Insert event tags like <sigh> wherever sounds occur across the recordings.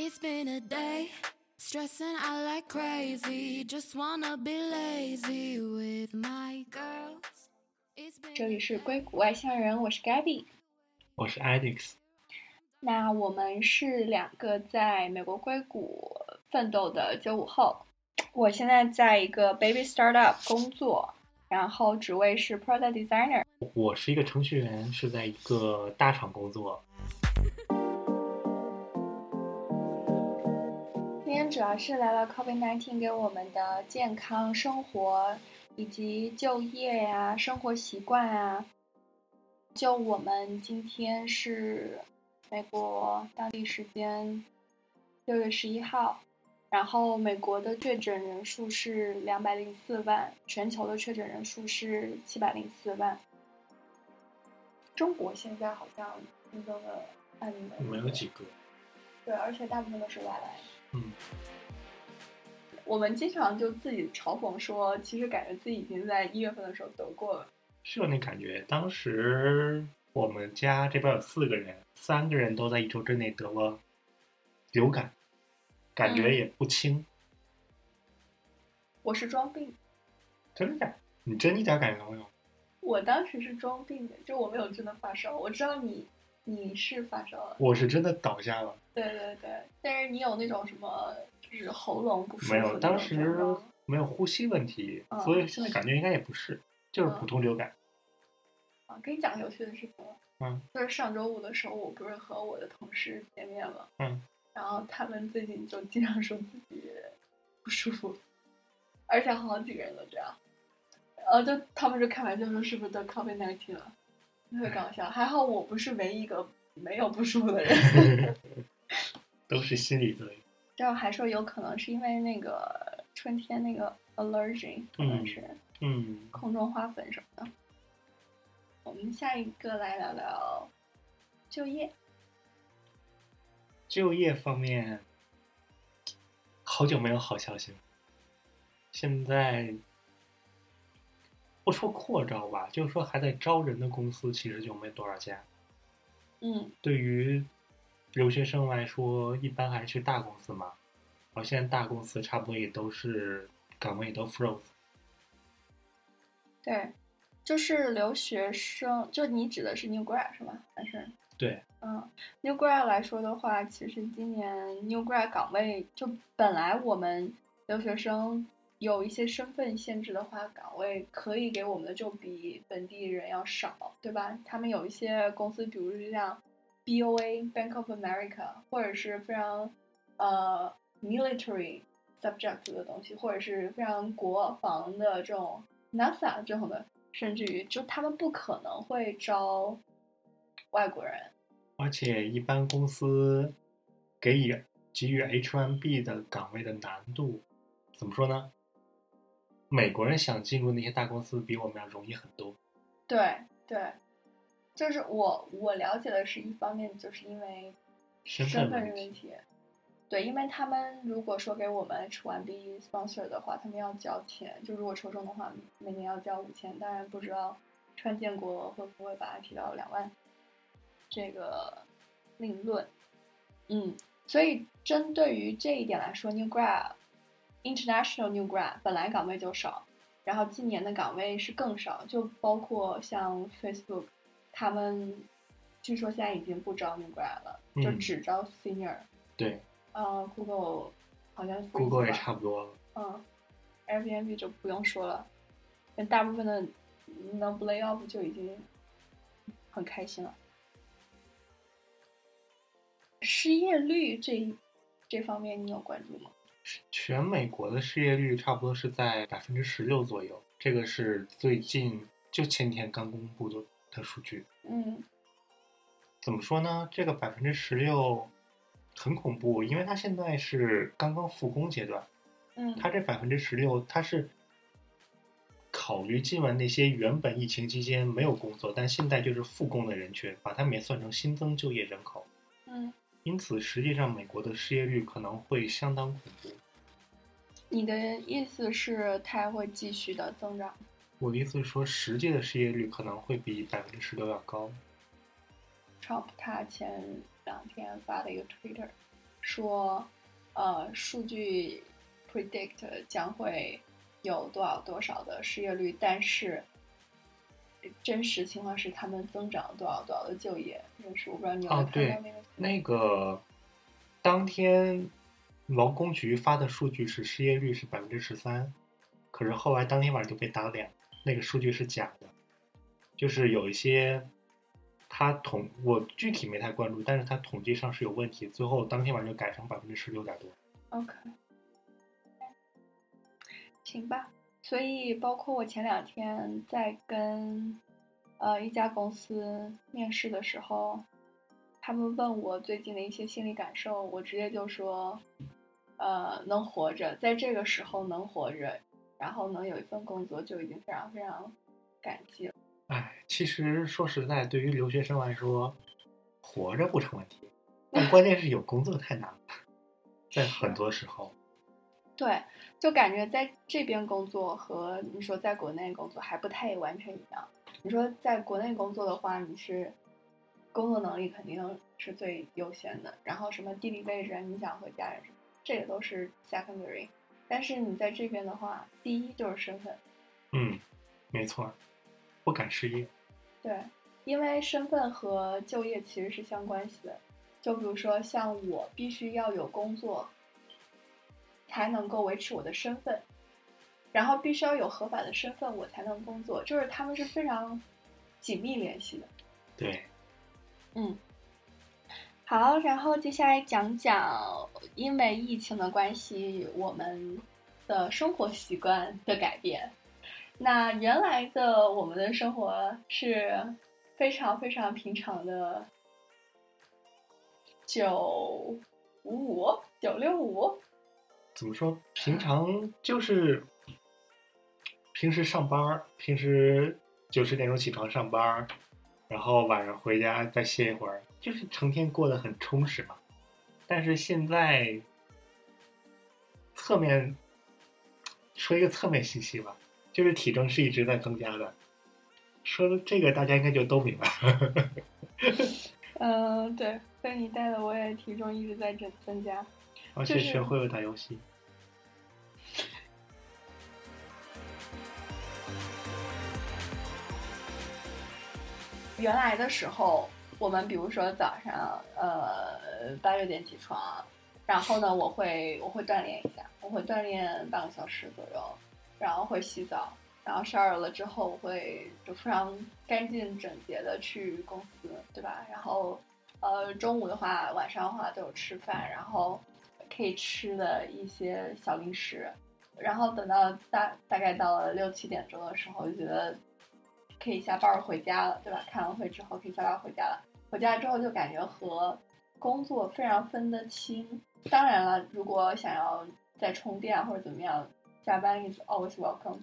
It's been a day, stressing out like crazy. Just wanna be lazy with my girls. It's been 这里是硅谷外乡人，我是 Gabby。我是 Alex，那我们是两个在美国硅谷奋斗的九五后。我现在在一个 baby startup 工作，然后职位是 product designer。我是一个程序员，是在一个大厂工作。天主要是聊聊 COVID-19 给我们的健康生活以及就业呀、生活习惯啊。就我们今天是美国当地时间六月十一号，然后美国的确诊人数是两百零四万，全球的确诊人数是七百零四万。中国现在好像新增的案例没有几个，对，而且大部分都是外来。嗯，我们经常就自己嘲讽说，其实感觉自己已经在一月份的时候得过了。是有那感觉。当时我们家这边有四个人，三个人都在一周之内得了流感，感觉嗯也不轻。我是装病，真的假的？你真一点感觉都没有？我当时是装病的，就我没有真的发烧。我知道你你是发烧了，我是真的倒下了，对对对，但是你有那种什么就是喉咙不舒服当时没有呼吸问题，嗯所以现在感觉应该也不是，就是普通流感。啊，跟你讲个有趣的事情。嗯，就是上周五的时候，我不是和我的同事见面了，嗯，然后他们最近就经常说自己不舒服，而且好几个人都这样，然后就他们就开玩笑说是不是得 COVID 1 9了，特别搞笑。还好我不是唯一一个没有不舒服的人，<laughs> <laughs> 都是心理罪。然后还说有可能是因为那个春天那个 allergy，可能嗯是嗯，空中花粉什么的。我们下一个来聊聊就业。就业方面，好久没有好消息了。现在不说扩招吧，就是说还在招人的公司其实就没多少家。嗯对于留学生来说，一般还是去大公司嘛。然后现在大公司差不多也都是岗位也都 froze。对，就是留学生，就你指的是 new grad 是吧？还是对，嗯，new grad 来说的话，其实今年 new grad 岗位就本来我们留学生有一些身份限制的话，岗位可以给我们的就比本地人要少，对吧？他们有一些公司，比如像 BOA Bank of America，或者是非常呃 military subject 的东西，或者是非常国防的这种 NASA 这种的，甚至于就他们不可能会招外国人。而且一般公司给予给予 H1B 的岗位的难度，怎么说呢？美国人想进入那些大公司比我们要容易很多。对对，就是我我了解的是一方面，就是因为身身份问题份问题。对，因为他们如果说给我们 H1B sponsor 的话，他们要交钱，就如果抽中的话，每年要交五千。当然不知道川建国会不会把它提到两万，这个另论。嗯，所以针对于这一点来说，New Grad、International New Grad 本来岗位就少，然后今年的岗位是更少，就包括像 Facebook，他们据说现在已经不招 New Grad 了，就嗯只招 Senior。对嗯，Google 好像，Google 也差不多了。嗯，Airbnb 就不用说了，但大部分的能不 lay off 就已经很开心了。失业率这一这方面你有关注吗？全美国的失业率差不多是在百分之十六左右，这个是最近就前天刚公布的的数据。嗯怎么说呢？这个百分之十六很恐怖，因为它现在是刚刚复工阶段，嗯它这百分之十六，它是考虑进完那些原本疫情期间没有工作，但现在就是复工的人群，把他们也算成新增就业人口。嗯，因此，实际上美国的失业率可能会相当恐怖。你的意思是它还会继续的增长？我的意思是说，实际的失业率可能会比百分之十六要高。Trump 他前两天发了一个 Twitter，说，呃，数据 predict 将会有多少多少的失业率，但是真实情况是他们增长了多少多少的就业人数。我不知道你有没有看到那个？那个当天劳工局发的数据是失业率是百分之十三，可是后来当天晚上就被打脸，那个数据是假的，就是有一些他统我具体没太关注，但是他统计上是有问题，最后当天晚上就改成百分之十六点多。OK，行吧。所以包括我前两天在跟呃一家公司面试的时候，他们问我最近的一些心理感受，我直接就说，呃，能活着，在这个时候能活着，然后能有一份工作就已经非常非常感激了。哎，其实说实在，对于留学生来说，活着不成问题，但关键是有工作太难了，在很多时候。<laughs> 对，就感觉在这边工作和你说在国内工作还不太完全一样。你说在国内工作的话，你是工作能力肯定是最优先的，然后什么地理位置啊、你想和家人，这也都是 secondary。但是你在这边的话，第一就是身份，嗯，没错，不敢失业。对，因为身份和就业其实是相关系的。就比如说像我必须要有工作，才能够维持我的身份，然后必须要有合法的身份，我才能工作，就是他们是非常紧密联系的。对，嗯，好，然后接下来讲讲因为疫情的关系，我们的生活习惯的改变。那原来的我们的生活是非常非常平常的九五五九六五，怎么说？平常就是平时上班，平时九十点钟起床上班，然后晚上回家再歇一会儿，就是成天过得很充实嘛。但是现在侧面说一个侧面信息吧，就是体重是一直在增加的。说的这个大家应该就都明白。<laughs> 嗯，对，被你带的我也体重一直在增增加。而且学会了打游戏。原来的时候，我们比如说早上，呃，八九点起床，然后呢，我会我会锻炼一下，我会锻炼半个小时左右，然后会洗澡，然后十二了之后，我会就非常干净整洁的去公司，对吧？然后，呃，中午的话，晚上的话都有吃饭，然后可以吃的一些小零食，然后等到大大概到了六七点钟的时候，就觉得可以下班儿回家了，对吧？开完会之后可以下班回家了。回家之后就感觉和工作非常分得清。当然了，如果想要再充电或者怎么样，加班 is always welcome。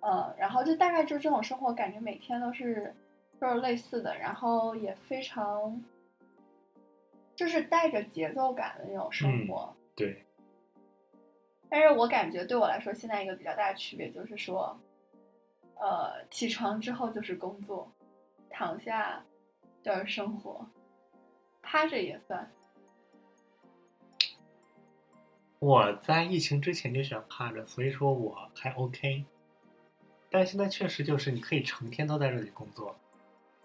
嗯，然后就大概就这种生活，感觉每天都是都是类似的，然后也非常就是带着节奏感的那种生活。对，但是我感觉对我来说，现在一个比较大的区别就是说，呃，起床之后就是工作，躺下就是生活，趴着也算。我在疫情之前就喜欢趴着，所以说我还 OK。但现在确实就是你可以成天都在这里工作，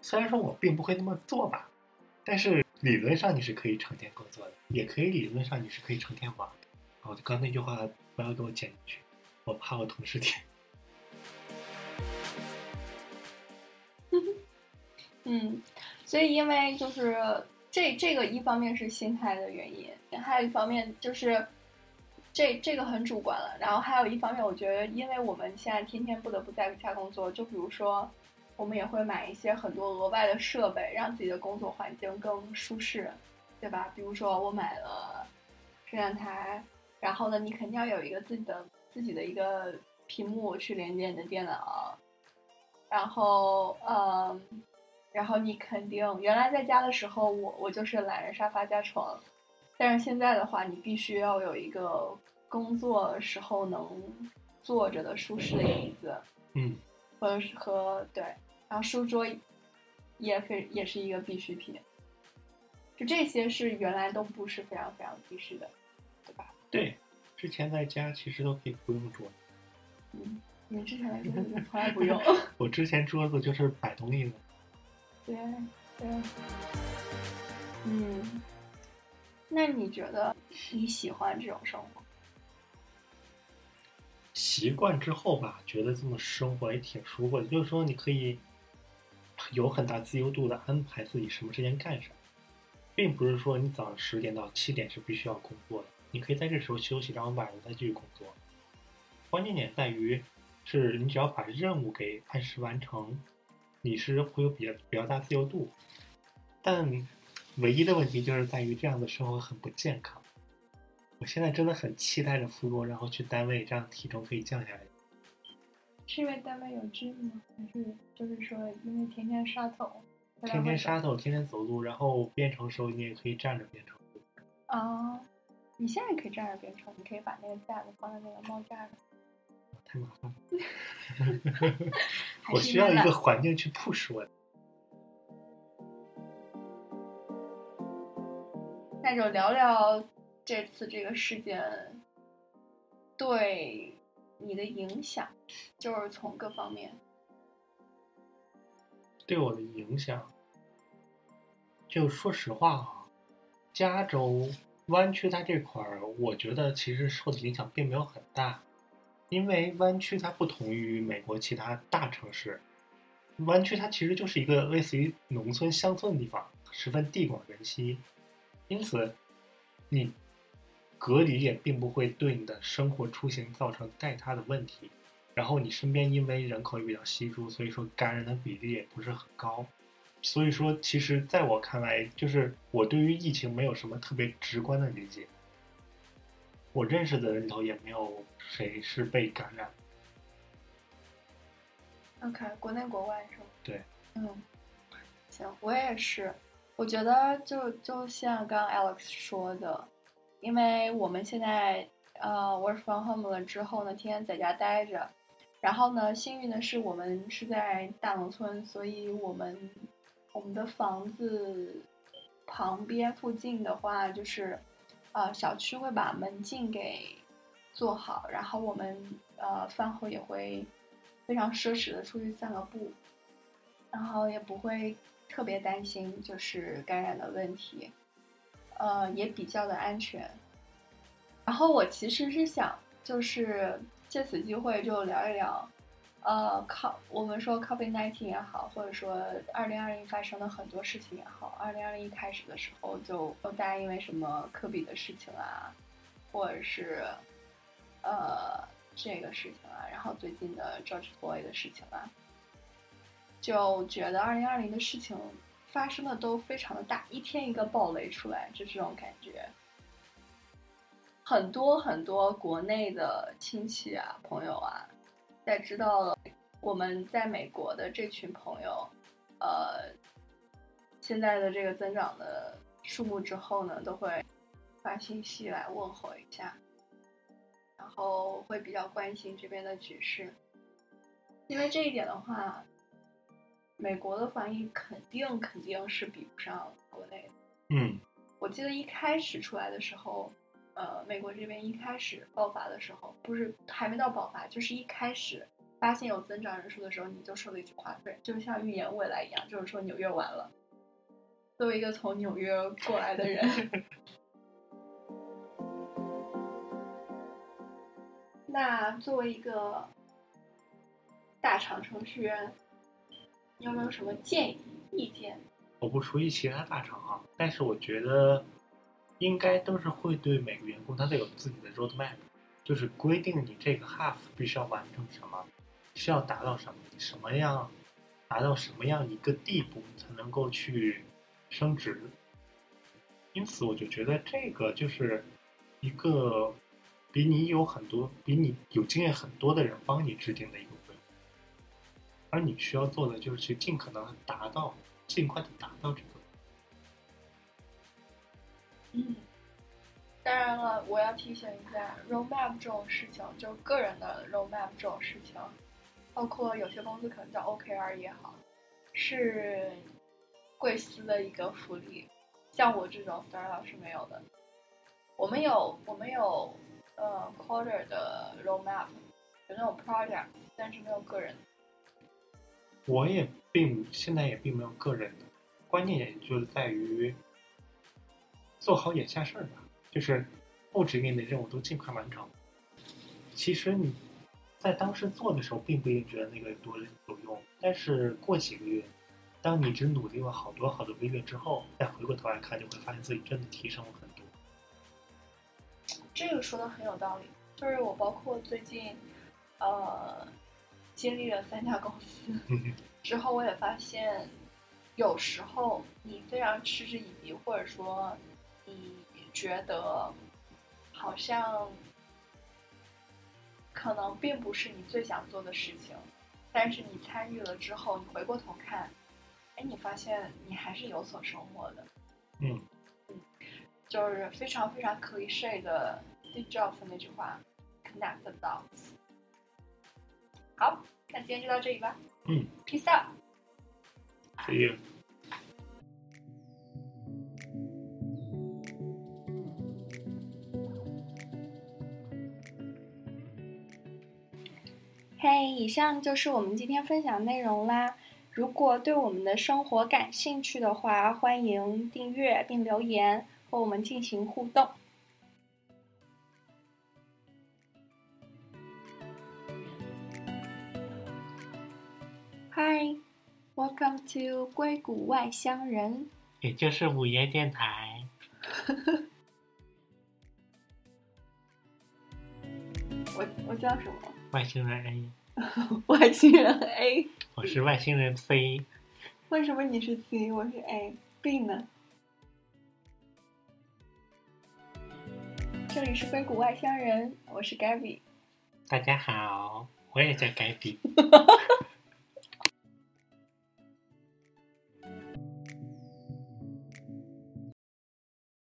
虽然说我并不会那么做吧，但是理论上你是可以成天工作的，也可以理论上你是可以成天玩的。哦，刚那句话不要给我剪进去，我怕我同事听。<laughs> 嗯，所以因为就是这这个一方面是心态的原因，还有一方面就是这这个很主观了。然后还有一方面，我觉得因为我们现在天天不得不在家工作，就比如说我们也会买一些很多额外的设备，让自己的工作环境更舒适，对吧？比如说我买了摄像台，然后呢，你肯定要有一个自己的自己的一个屏幕去连接你的电脑，然后嗯。然后你肯定原来在家的时候，我我就是懒人沙发加床，但是现在的话，你必须要有一个工作时候能坐着的舒适的椅子，嗯，或者是和对，然后书桌也非也是一个必需品。就这些是原来都不是非常非常必须的，对吧？对，之前在家其实都可以不用桌。嗯，你们之前来说从来不用。<laughs> <laughs> 我之前桌子就是摆东西的。对对。嗯，那你觉得你喜欢这种生活？习惯之后吧，觉得这么生活也挺舒服的。就是说，你可以有很大自由度的安排自己什么时间干什么，并不是说你早上十点到七点是必须要工作的，你可以在这时候休息，然后晚上再继续工作。关键点在于，是你只要把任务给按时完成，你是会有比较比较大自由度。但唯一的问题就是在于这样的生活很不健康。我现在真的很期待着复工，然后去单位，这样体重可以降下来。是因为单位有 gym 吗？还是就是说因为天天刷头？天天刷头，天天走路，然后编程时候你也可以站着编程。啊，你现在可以站着编程，你可以把那个架子放在那个猫架上。太麻烦了。我需要一个环境去 push 我。那就聊聊。这次这个事件对你的影响，就是从各方面对我的影响。就说实话啊，加州湾区它这块儿，我觉得其实受的影响并没有很大，因为湾区它不同于美国其他大城市，湾区它其实就是一个类似于农村乡村的地方，十分地广人稀，因此你。隔离也并不会对你的生活出行造成太大的问题，然后你身边因为人口也比较稀疏，所以说感染的比例也不是很高，所以说其实在我看来，就是我对于疫情没有什么特别直观的理解。我认识的人里头也没有谁是被感染。OK，国内国外是吗？对。嗯，行，我也是，我觉得就就像刚刚 Alex 说的。因为我们现在呃 work from home 了之后呢，天天在家待着，然后呢，幸运的是我们是在大农村，所以我们我们的房子旁边附近的话，就是呃小区会把门禁给做好，然后我们呃饭后也会非常奢侈的出去散个步，然后也不会特别担心就是感染的问题。呃，也比较的安全。然后我其实是想，就是借此机会就聊一聊，呃，靠，我们说 COVID-19 也好，或者说2020发生的很多事情也好，2021一开始的时候就大家因为什么科比的事情啊，或者是呃这个事情啊，然后最近的 George Floyd 的事情啊，就觉得2020的事情。发生的都非常的大，一天一个暴雷出来，就这种感觉。很多很多国内的亲戚啊、朋友啊，在知道了我们在美国的这群朋友，呃，现在的这个增长的数目之后呢，都会发信息来问候一下，然后会比较关心这边的局势，因为这一点的话。美国的防疫肯定肯定是比不上国内的。嗯，我记得一开始出来的时候，呃，美国这边一开始爆发的时候，不是还没到爆发，就是一开始发现有增长人数的时候，你就说了一句话，对，就像预言未来一样，就是说纽约完了。作为一个从纽约过来的人，<laughs> 那作为一个大厂程序员。你有没有什么建议、意见？我不熟悉其他大厂啊，但是我觉得应该都是会对每个员工，他都有自己的 roadmap，就是规定你这个 half 必须要完成什么，需要达到什么，什么样达到什么样一个地步才能够去升职。因此，我就觉得这个就是一个比你有很多、比你有经验很多的人帮你制定的一个规划。而你需要做的就是去尽可能达到，尽快的达到这个。嗯，当然了，我要提醒一下，roadmap 这种事情，就个人的 roadmap 这种事情，包括有些公司可能叫 OKR 也好，是贵司的一个福利。像我这种 startup 是没有的。我们有我们有呃 quarter 的 roadmap，有那种 project，但是没有个人。我也并现在也并没有个人的，关键也就是在于做好眼下事儿吧，就是布置给你的任务都尽快完成。其实你在当时做的时候，并不一定觉得那个有多有用，但是过几个月，当你只努力了好多好多个月之后，再回过头来看，就会发现自己真的提升了很多。这个说的很有道理，就是我包括最近，呃，经历了三家公司 <laughs> 之后，我也发现，有时候你非常嗤之以鼻，或者说你觉得好像可能并不是你最想做的事情，但是你参与了之后，你回过头看，哎，你发现你还是有所收获的。嗯嗯，就是非常非常 cliche 的 Steve Jobs 那句话，connect the dots。好，那今天就到这里吧。嗯，peace out。所以以上就是我们今天分享内容啦。如果对我们的生活感兴趣的话，欢迎订阅并留言和我们进行互动。Hi, welcome to 硅谷外乡人。也就是午夜电台。<laughs> 我我叫什么？外星人 <laughs> 外星人 A。我是外星人 C。为什么你是 C，我是 A？B 呢？这里是硅谷外乡人，我是 Gabby。大家好，我也叫改笔。<laughs>